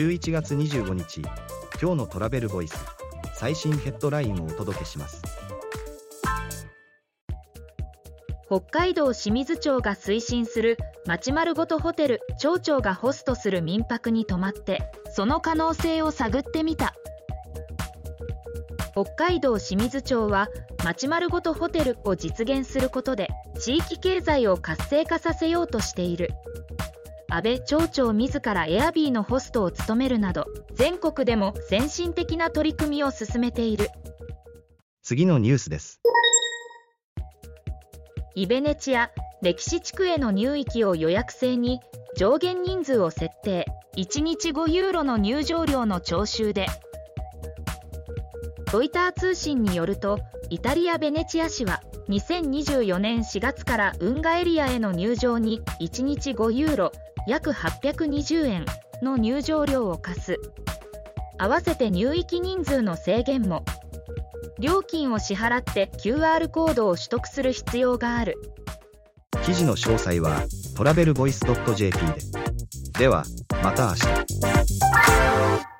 11月25日今日のトラベルボイス最新ヘッドラインをお届けします。北海道清水町が推進する町丸ごとホテル町長がホストする民泊に泊まってその可能性を探ってみた。北海道清水町は町丸ごとホテルを実現することで地域経済を活性化させようとしている。安倍町長自らエアビーのホストを務めるなど全国でも先進的な取り組みを進めている。次のニュースです。イベネチア歴史地区への入域を予約制に上限人数を設定。1日5ユーロの入場料の徴収で。ロイター通信によるとイタリア・ベネチア市は2024年4月から運河エリアへの入場に1日5ユーロ約820円の入場料を課す。合わせて入域人数の制限も。料金を支払って QR コードを取得する必要がある。記事の詳細はトラベルボイス .jp で。ではまた明日。